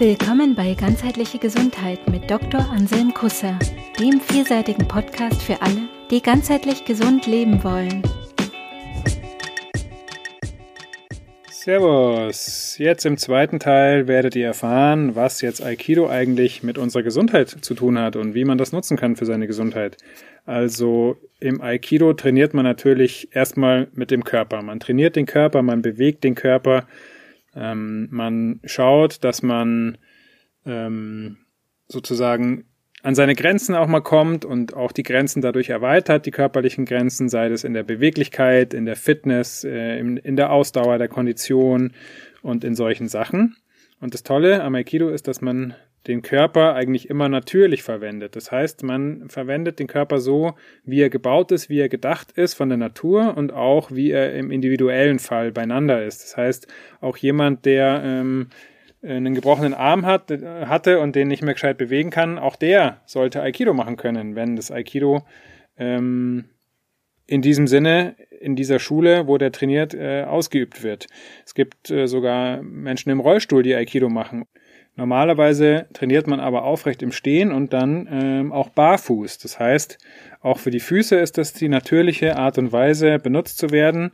Willkommen bei Ganzheitliche Gesundheit mit Dr. Anselm Kusser, dem vielseitigen Podcast für alle, die ganzheitlich gesund leben wollen. Servus! Jetzt im zweiten Teil werdet ihr erfahren, was jetzt Aikido eigentlich mit unserer Gesundheit zu tun hat und wie man das nutzen kann für seine Gesundheit. Also im Aikido trainiert man natürlich erstmal mit dem Körper. Man trainiert den Körper, man bewegt den Körper, ähm, man schaut, dass man ähm, sozusagen an seine Grenzen auch mal kommt und auch die Grenzen dadurch erweitert, die körperlichen Grenzen, sei es in der Beweglichkeit, in der Fitness, äh, in, in der Ausdauer, der Kondition und in solchen Sachen. Und das Tolle am Aikido ist, dass man den Körper eigentlich immer natürlich verwendet. Das heißt, man verwendet den Körper so, wie er gebaut ist, wie er gedacht ist von der Natur und auch wie er im individuellen Fall beieinander ist. Das heißt, auch jemand, der ähm, einen gebrochenen Arm hat, äh, hatte und den nicht mehr gescheit bewegen kann, auch der sollte Aikido machen können, wenn das Aikido ähm, in diesem Sinne in dieser Schule, wo der trainiert, äh, ausgeübt wird. Es gibt äh, sogar Menschen im Rollstuhl, die Aikido machen. Normalerweise trainiert man aber aufrecht im Stehen und dann ähm, auch barfuß. Das heißt, auch für die Füße ist das die natürliche Art und Weise, benutzt zu werden.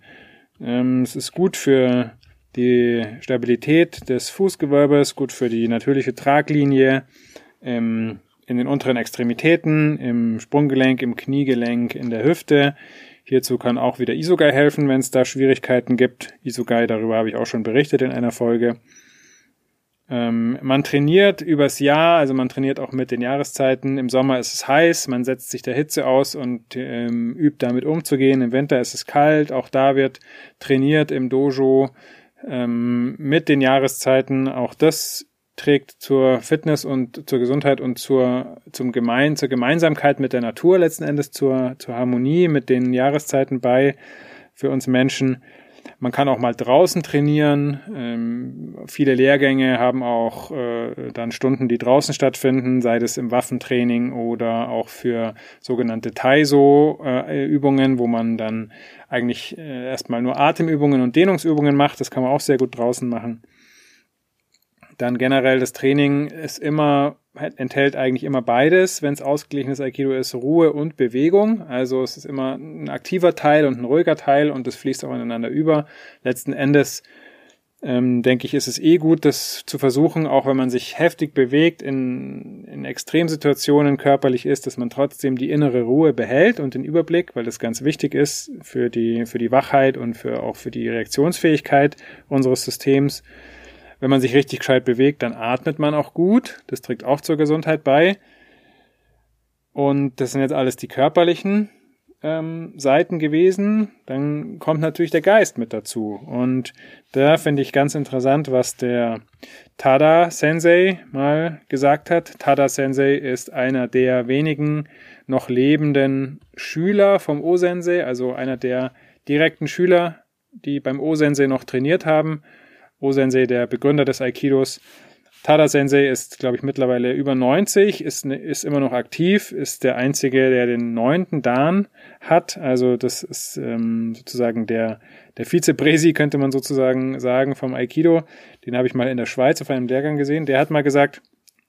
Ähm, es ist gut für die Stabilität des Fußgewölbes, gut für die natürliche Traglinie ähm, in den unteren Extremitäten, im Sprunggelenk, im Kniegelenk, in der Hüfte. Hierzu kann auch wieder Isogai helfen, wenn es da Schwierigkeiten gibt. Isogai, darüber habe ich auch schon berichtet in einer Folge. Ähm, man trainiert übers Jahr, also man trainiert auch mit den Jahreszeiten. Im Sommer ist es heiß, man setzt sich der Hitze aus und ähm, übt damit umzugehen. Im Winter ist es kalt, auch da wird trainiert im Dojo ähm, mit den Jahreszeiten. Auch das trägt zur Fitness und zur Gesundheit und zur, zum Gemein, zur Gemeinsamkeit mit der Natur letzten Endes, zur, zur Harmonie mit den Jahreszeiten bei für uns Menschen. Man kann auch mal draußen trainieren. Ähm, viele Lehrgänge haben auch äh, dann Stunden, die draußen stattfinden, sei es im Waffentraining oder auch für sogenannte Taiso-Übungen, äh, wo man dann eigentlich äh, erstmal nur Atemübungen und Dehnungsübungen macht. Das kann man auch sehr gut draußen machen. Dann generell das Training ist immer enthält eigentlich immer beides, wenn es ausgeglichenes Aikido ist, Ruhe und Bewegung. Also es ist immer ein aktiver Teil und ein ruhiger Teil und es fließt auch ineinander über. Letzten Endes ähm, denke ich, ist es eh gut, das zu versuchen, auch wenn man sich heftig bewegt, in, in Extremsituationen körperlich ist, dass man trotzdem die innere Ruhe behält und den Überblick, weil das ganz wichtig ist für die, für die Wachheit und für, auch für die Reaktionsfähigkeit unseres Systems. Wenn man sich richtig gescheit bewegt, dann atmet man auch gut. Das trägt auch zur Gesundheit bei. Und das sind jetzt alles die körperlichen ähm, Seiten gewesen. Dann kommt natürlich der Geist mit dazu. Und da finde ich ganz interessant, was der Tada Sensei mal gesagt hat. Tada Sensei ist einer der wenigen noch lebenden Schüler vom O-Sensei, also einer der direkten Schüler, die beim O-Sensei noch trainiert haben O-Sensei, der Begründer des Aikidos. Tada Sensei ist, glaube ich, mittlerweile über 90, ist, ne, ist immer noch aktiv, ist der einzige, der den neunten Dan hat. Also das ist ähm, sozusagen der, der Vizepresi, könnte man sozusagen sagen, vom Aikido. Den habe ich mal in der Schweiz auf einem Lehrgang gesehen. Der hat mal gesagt,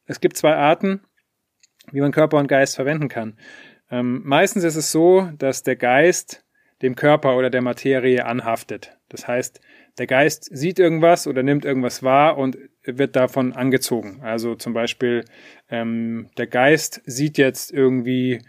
es gibt zwei Arten, wie man Körper und Geist verwenden kann. Ähm, meistens ist es so, dass der Geist dem Körper oder der Materie anhaftet. Das heißt, der Geist sieht irgendwas oder nimmt irgendwas wahr und wird davon angezogen. Also zum Beispiel ähm, der Geist sieht jetzt irgendwie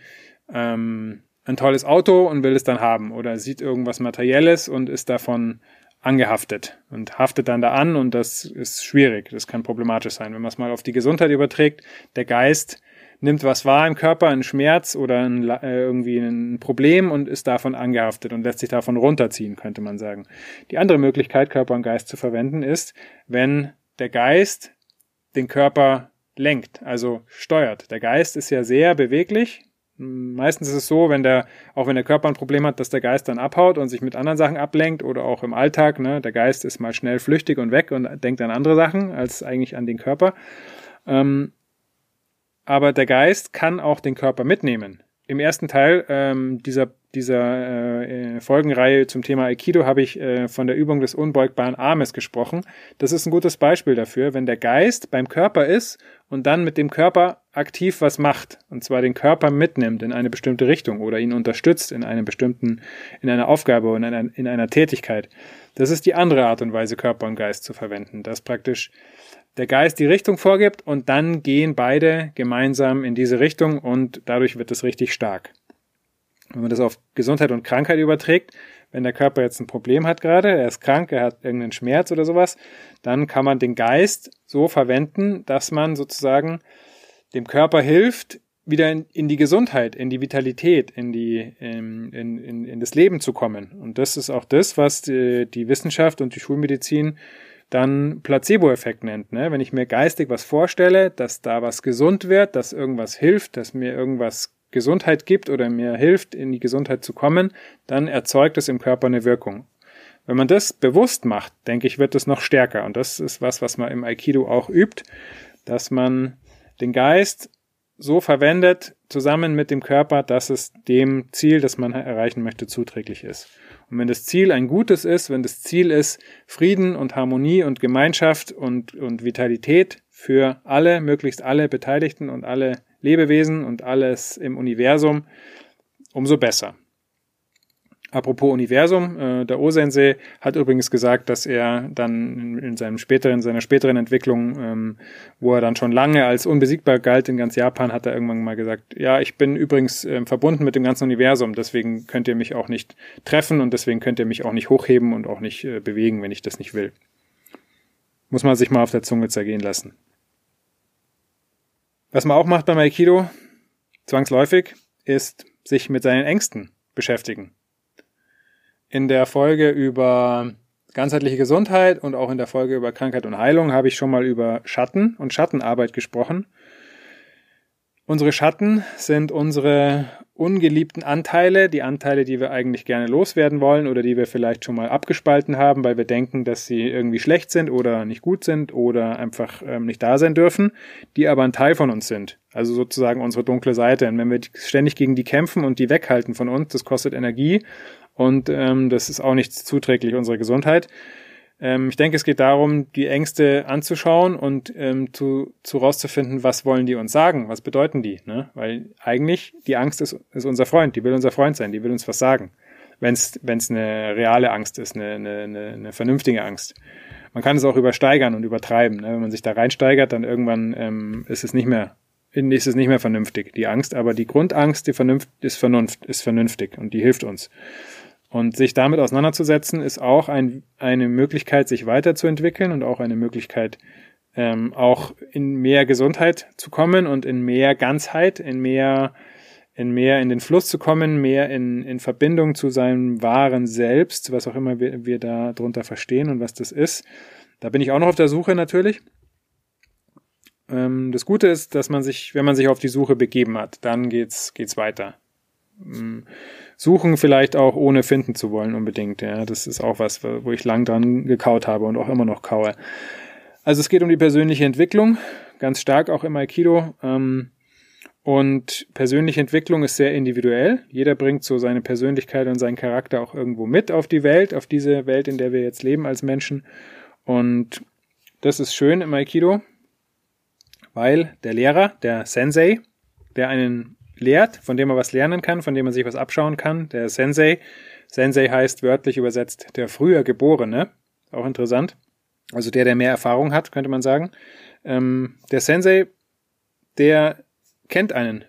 ähm, ein tolles Auto und will es dann haben oder sieht irgendwas Materielles und ist davon angehaftet und haftet dann da an und das ist schwierig, das kann problematisch sein. Wenn man es mal auf die Gesundheit überträgt, der Geist nimmt was wahr im Körper, einen Schmerz oder ein, äh, irgendwie ein Problem und ist davon angehaftet und lässt sich davon runterziehen, könnte man sagen. Die andere Möglichkeit, Körper und Geist zu verwenden, ist, wenn der Geist den Körper lenkt, also steuert. Der Geist ist ja sehr beweglich. Meistens ist es so, wenn der, auch wenn der Körper ein Problem hat, dass der Geist dann abhaut und sich mit anderen Sachen ablenkt oder auch im Alltag, ne, der Geist ist mal schnell flüchtig und weg und denkt an andere Sachen als eigentlich an den Körper. Ähm, aber der Geist kann auch den Körper mitnehmen. Im ersten Teil ähm, dieser dieser äh, Folgenreihe zum Thema Aikido habe ich äh, von der Übung des unbeugbaren Armes gesprochen. Das ist ein gutes Beispiel dafür, wenn der Geist beim Körper ist und dann mit dem Körper aktiv was macht, und zwar den Körper mitnimmt in eine bestimmte Richtung oder ihn unterstützt in einem bestimmten, in einer Aufgabe oder in einer, in einer Tätigkeit. Das ist die andere Art und Weise, Körper und Geist zu verwenden, dass praktisch der Geist die Richtung vorgibt und dann gehen beide gemeinsam in diese Richtung und dadurch wird es richtig stark. Wenn man das auf Gesundheit und Krankheit überträgt, wenn der Körper jetzt ein Problem hat gerade, er ist krank, er hat irgendeinen Schmerz oder sowas, dann kann man den Geist so verwenden, dass man sozusagen dem Körper hilft, wieder in, in die Gesundheit, in die Vitalität, in die in, in, in, in das Leben zu kommen. Und das ist auch das, was die, die Wissenschaft und die Schulmedizin dann Placebo-Effekt nennt. Ne? Wenn ich mir geistig was vorstelle, dass da was gesund wird, dass irgendwas hilft, dass mir irgendwas Gesundheit gibt oder mir hilft, in die Gesundheit zu kommen, dann erzeugt es im Körper eine Wirkung. Wenn man das bewusst macht, denke ich, wird es noch stärker. Und das ist was, was man im Aikido auch übt, dass man den Geist so verwendet, zusammen mit dem Körper, dass es dem Ziel, das man erreichen möchte, zuträglich ist. Und wenn das Ziel ein gutes ist, wenn das Ziel ist Frieden und Harmonie und Gemeinschaft und, und Vitalität für alle, möglichst alle Beteiligten und alle Lebewesen und alles im Universum, umso besser. Apropos Universum, äh, der Osensei hat übrigens gesagt, dass er dann in, seinem späteren, seiner späteren Entwicklung, ähm, wo er dann schon lange als unbesiegbar galt in ganz Japan, hat er irgendwann mal gesagt, ja, ich bin übrigens äh, verbunden mit dem ganzen Universum, deswegen könnt ihr mich auch nicht treffen und deswegen könnt ihr mich auch nicht hochheben und auch nicht äh, bewegen, wenn ich das nicht will. Muss man sich mal auf der Zunge zergehen lassen. Was man auch macht beim Aikido, zwangsläufig, ist sich mit seinen Ängsten beschäftigen. In der Folge über ganzheitliche Gesundheit und auch in der Folge über Krankheit und Heilung habe ich schon mal über Schatten und Schattenarbeit gesprochen. Unsere Schatten sind unsere ungeliebten Anteile, die Anteile, die wir eigentlich gerne loswerden wollen oder die wir vielleicht schon mal abgespalten haben, weil wir denken, dass sie irgendwie schlecht sind oder nicht gut sind oder einfach ähm, nicht da sein dürfen, die aber ein Teil von uns sind. Also sozusagen unsere dunkle Seite. Und wenn wir ständig gegen die kämpfen und die weghalten von uns, das kostet Energie und ähm, das ist auch nicht zuträglich unserer Gesundheit. Ähm, ich denke, es geht darum, die Ängste anzuschauen und ähm, zu, zu rauszufinden, was wollen die uns sagen, was bedeuten die. Ne? Weil eigentlich die Angst ist, ist unser Freund, die will unser Freund sein, die will uns was sagen. Wenn es eine reale Angst ist, eine, eine, eine vernünftige Angst. Man kann es auch übersteigern und übertreiben. Ne? Wenn man sich da reinsteigert, dann irgendwann ähm, ist es nicht mehr ist es nicht mehr vernünftig, die Angst, aber die Grundangst, die Vernunft ist Vernunft, ist vernünftig und die hilft uns. Und sich damit auseinanderzusetzen, ist auch ein, eine Möglichkeit, sich weiterzuentwickeln und auch eine Möglichkeit, ähm, auch in mehr Gesundheit zu kommen und in mehr Ganzheit, in mehr, in mehr in den Fluss zu kommen, mehr in, in Verbindung zu seinem wahren Selbst, was auch immer wir, wir da drunter verstehen und was das ist. Da bin ich auch noch auf der Suche natürlich. Ähm, das Gute ist, dass man sich, wenn man sich auf die Suche begeben hat, dann geht's, geht's weiter. Ähm, suchen vielleicht auch ohne finden zu wollen unbedingt. Ja, das ist auch was, wo ich lang dran gekaut habe und auch immer noch kaue. Also es geht um die persönliche Entwicklung, ganz stark auch im Aikido. Ähm, und persönliche Entwicklung ist sehr individuell. Jeder bringt so seine Persönlichkeit und seinen Charakter auch irgendwo mit auf die Welt, auf diese Welt, in der wir jetzt leben als Menschen. Und das ist schön im Aikido, weil der Lehrer, der Sensei, der einen lehrt, von dem man was lernen kann, von dem man sich was abschauen kann. Der Sensei. Sensei heißt wörtlich übersetzt der früher Geborene. Auch interessant. Also der, der mehr Erfahrung hat, könnte man sagen. Ähm, der Sensei, der kennt einen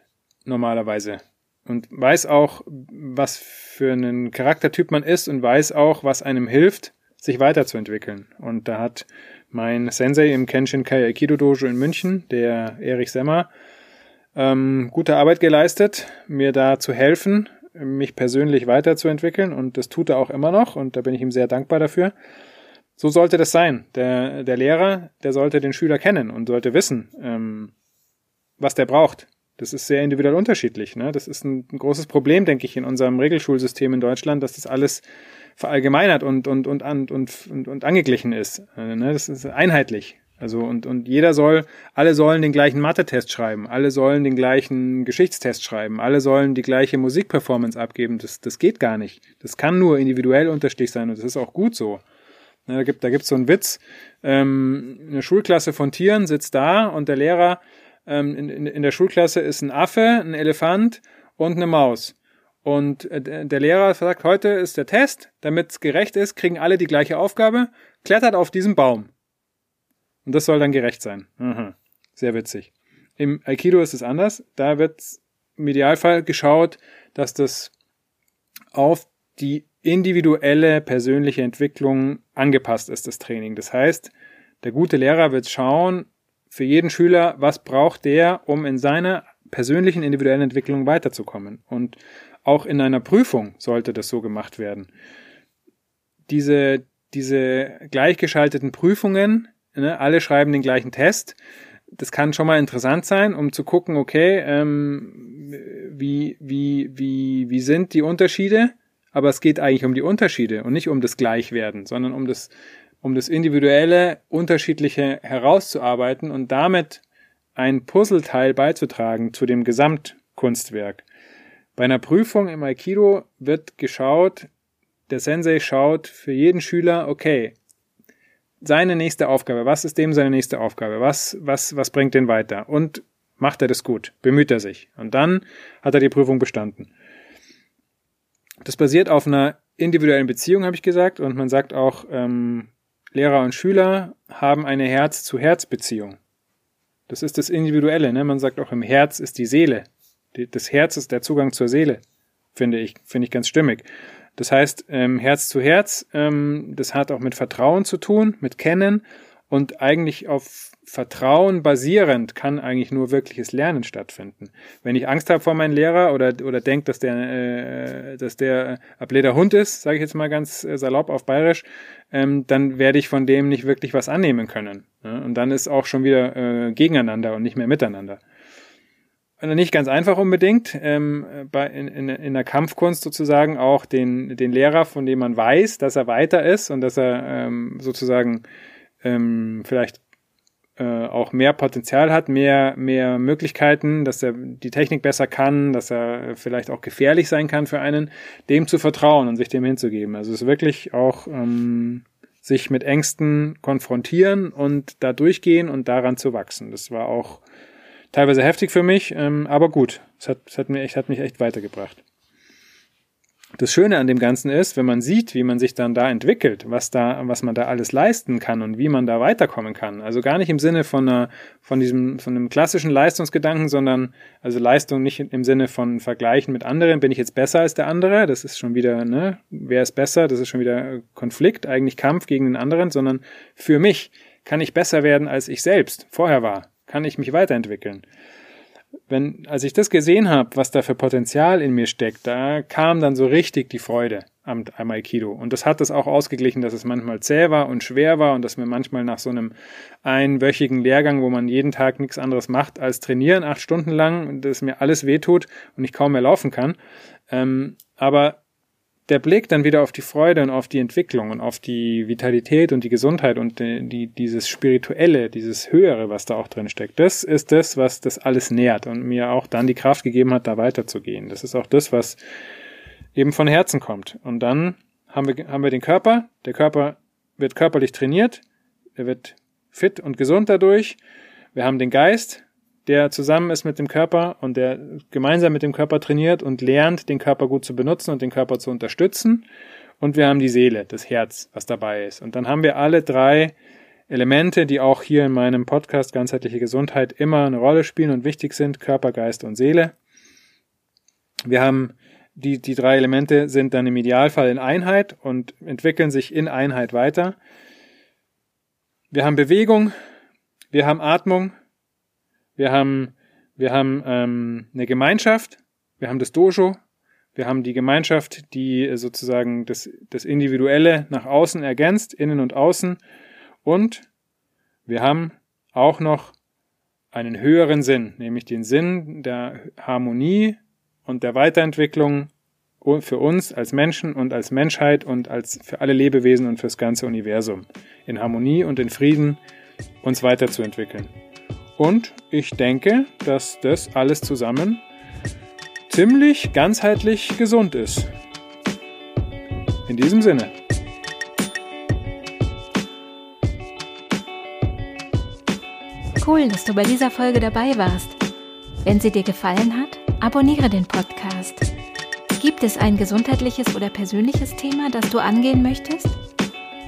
normalerweise und weiß auch, was für einen Charaktertyp man ist und weiß auch, was einem hilft, sich weiterzuentwickeln. Und da hat mein Sensei im Kenshin Kai Aikido Dojo in München, der Erich Semmer, ähm, gute Arbeit geleistet, mir da zu helfen, mich persönlich weiterzuentwickeln und das tut er auch immer noch und da bin ich ihm sehr dankbar dafür. So sollte das sein. Der, der Lehrer, der sollte den Schüler kennen und sollte wissen, ähm, was der braucht. Das ist sehr individuell unterschiedlich. Ne? Das ist ein, ein großes Problem, denke ich, in unserem Regelschulsystem in Deutschland, dass das alles verallgemeinert und, und, und, und, und, und, und angeglichen ist. Äh, ne? Das ist einheitlich. Also und, und jeder soll, alle sollen den gleichen Mathe-Test schreiben, alle sollen den gleichen Geschichtstest schreiben, alle sollen die gleiche Musikperformance abgeben. Das, das geht gar nicht. Das kann nur individuell unterstich sein und das ist auch gut so. Da gibt da so einen Witz. Ähm, eine Schulklasse von Tieren sitzt da und der Lehrer ähm, in, in, in der Schulklasse ist ein Affe, ein Elefant und eine Maus. Und äh, der Lehrer sagt, heute ist der Test, damit es gerecht ist, kriegen alle die gleiche Aufgabe, klettert auf diesen Baum. Und das soll dann gerecht sein. Aha. Sehr witzig. Im Aikido ist es anders. Da wird im Idealfall geschaut, dass das auf die individuelle persönliche Entwicklung angepasst ist, das Training. Das heißt, der gute Lehrer wird schauen, für jeden Schüler, was braucht der, um in seiner persönlichen individuellen Entwicklung weiterzukommen. Und auch in einer Prüfung sollte das so gemacht werden. Diese, diese gleichgeschalteten Prüfungen ne, alle schreiben den gleichen Test. Das kann schon mal interessant sein, um zu gucken, okay, ähm, wie, wie, wie, wie sind die Unterschiede? Aber es geht eigentlich um die Unterschiede und nicht um das Gleichwerden, sondern um das, um das individuelle, unterschiedliche herauszuarbeiten und damit ein Puzzleteil beizutragen zu dem Gesamtkunstwerk. Bei einer Prüfung im Aikido wird geschaut, der Sensei schaut für jeden Schüler, okay, seine nächste Aufgabe? Was ist dem seine nächste Aufgabe? Was, was, was bringt den weiter? Und macht er das gut? Bemüht er sich? Und dann hat er die Prüfung bestanden. Das basiert auf einer individuellen Beziehung, habe ich gesagt, und man sagt auch, ähm, Lehrer und Schüler haben eine Herz-zu-Herz-Beziehung. Das ist das Individuelle, ne? Man sagt auch, im Herz ist die Seele. Das Herz ist der Zugang zur Seele, finde ich, finde ich ganz stimmig. Das heißt, ähm, Herz zu Herz, ähm, das hat auch mit Vertrauen zu tun, mit Kennen und eigentlich auf Vertrauen basierend kann eigentlich nur wirkliches Lernen stattfinden. Wenn ich Angst habe vor meinem Lehrer oder, oder denke, dass der, äh, dass der ableter Hund ist, sage ich jetzt mal ganz äh, salopp auf Bayerisch, ähm, dann werde ich von dem nicht wirklich was annehmen können. Ne? Und dann ist auch schon wieder äh, gegeneinander und nicht mehr miteinander nicht ganz einfach unbedingt, ähm, bei, in, in, in der Kampfkunst sozusagen auch den, den Lehrer, von dem man weiß, dass er weiter ist und dass er ähm, sozusagen ähm, vielleicht äh, auch mehr Potenzial hat, mehr, mehr Möglichkeiten, dass er die Technik besser kann, dass er vielleicht auch gefährlich sein kann für einen, dem zu vertrauen und sich dem hinzugeben. Also es ist wirklich auch ähm, sich mit Ängsten konfrontieren und da durchgehen und daran zu wachsen. Das war auch teilweise heftig für mich, ähm, aber gut. Es hat, es hat, mir echt, hat mich echt weitergebracht. Das Schöne an dem Ganzen ist, wenn man sieht, wie man sich dann da entwickelt, was da, was man da alles leisten kann und wie man da weiterkommen kann. Also gar nicht im Sinne von einer, von diesem, von einem klassischen Leistungsgedanken, sondern also Leistung nicht im Sinne von Vergleichen mit anderen. Bin ich jetzt besser als der andere? Das ist schon wieder, ne? Wer ist besser? Das ist schon wieder Konflikt, eigentlich Kampf gegen den anderen, sondern für mich kann ich besser werden, als ich selbst vorher war kann ich mich weiterentwickeln. Wenn, als ich das gesehen habe, was da für Potenzial in mir steckt, da kam dann so richtig die Freude am, am Aikido. Und das hat das auch ausgeglichen, dass es manchmal zäh war und schwer war und dass mir manchmal nach so einem einwöchigen Lehrgang, wo man jeden Tag nichts anderes macht als trainieren, acht Stunden lang, dass mir alles wehtut und ich kaum mehr laufen kann. Ähm, aber der Blick dann wieder auf die Freude und auf die Entwicklung und auf die Vitalität und die Gesundheit und die, die, dieses Spirituelle, dieses Höhere, was da auch drin steckt, das ist das, was das alles nährt und mir auch dann die Kraft gegeben hat, da weiterzugehen. Das ist auch das, was eben von Herzen kommt. Und dann haben wir, haben wir den Körper. Der Körper wird körperlich trainiert. Er wird fit und gesund dadurch. Wir haben den Geist der zusammen ist mit dem Körper und der gemeinsam mit dem Körper trainiert und lernt, den Körper gut zu benutzen und den Körper zu unterstützen. Und wir haben die Seele, das Herz, was dabei ist. Und dann haben wir alle drei Elemente, die auch hier in meinem Podcast ganzheitliche Gesundheit immer eine Rolle spielen und wichtig sind, Körper, Geist und Seele. Wir haben die, die drei Elemente sind dann im Idealfall in Einheit und entwickeln sich in Einheit weiter. Wir haben Bewegung, wir haben Atmung, wir haben, wir haben ähm, eine Gemeinschaft, wir haben das Dojo, wir haben die Gemeinschaft, die sozusagen das, das Individuelle nach außen ergänzt, innen und außen. Und wir haben auch noch einen höheren Sinn, nämlich den Sinn der Harmonie und der Weiterentwicklung für uns als Menschen und als Menschheit und als für alle Lebewesen und fürs ganze Universum. In Harmonie und in Frieden uns weiterzuentwickeln. Und ich denke, dass das alles zusammen ziemlich ganzheitlich gesund ist. In diesem Sinne. Cool, dass du bei dieser Folge dabei warst. Wenn sie dir gefallen hat, abonniere den Podcast. Gibt es ein gesundheitliches oder persönliches Thema, das du angehen möchtest?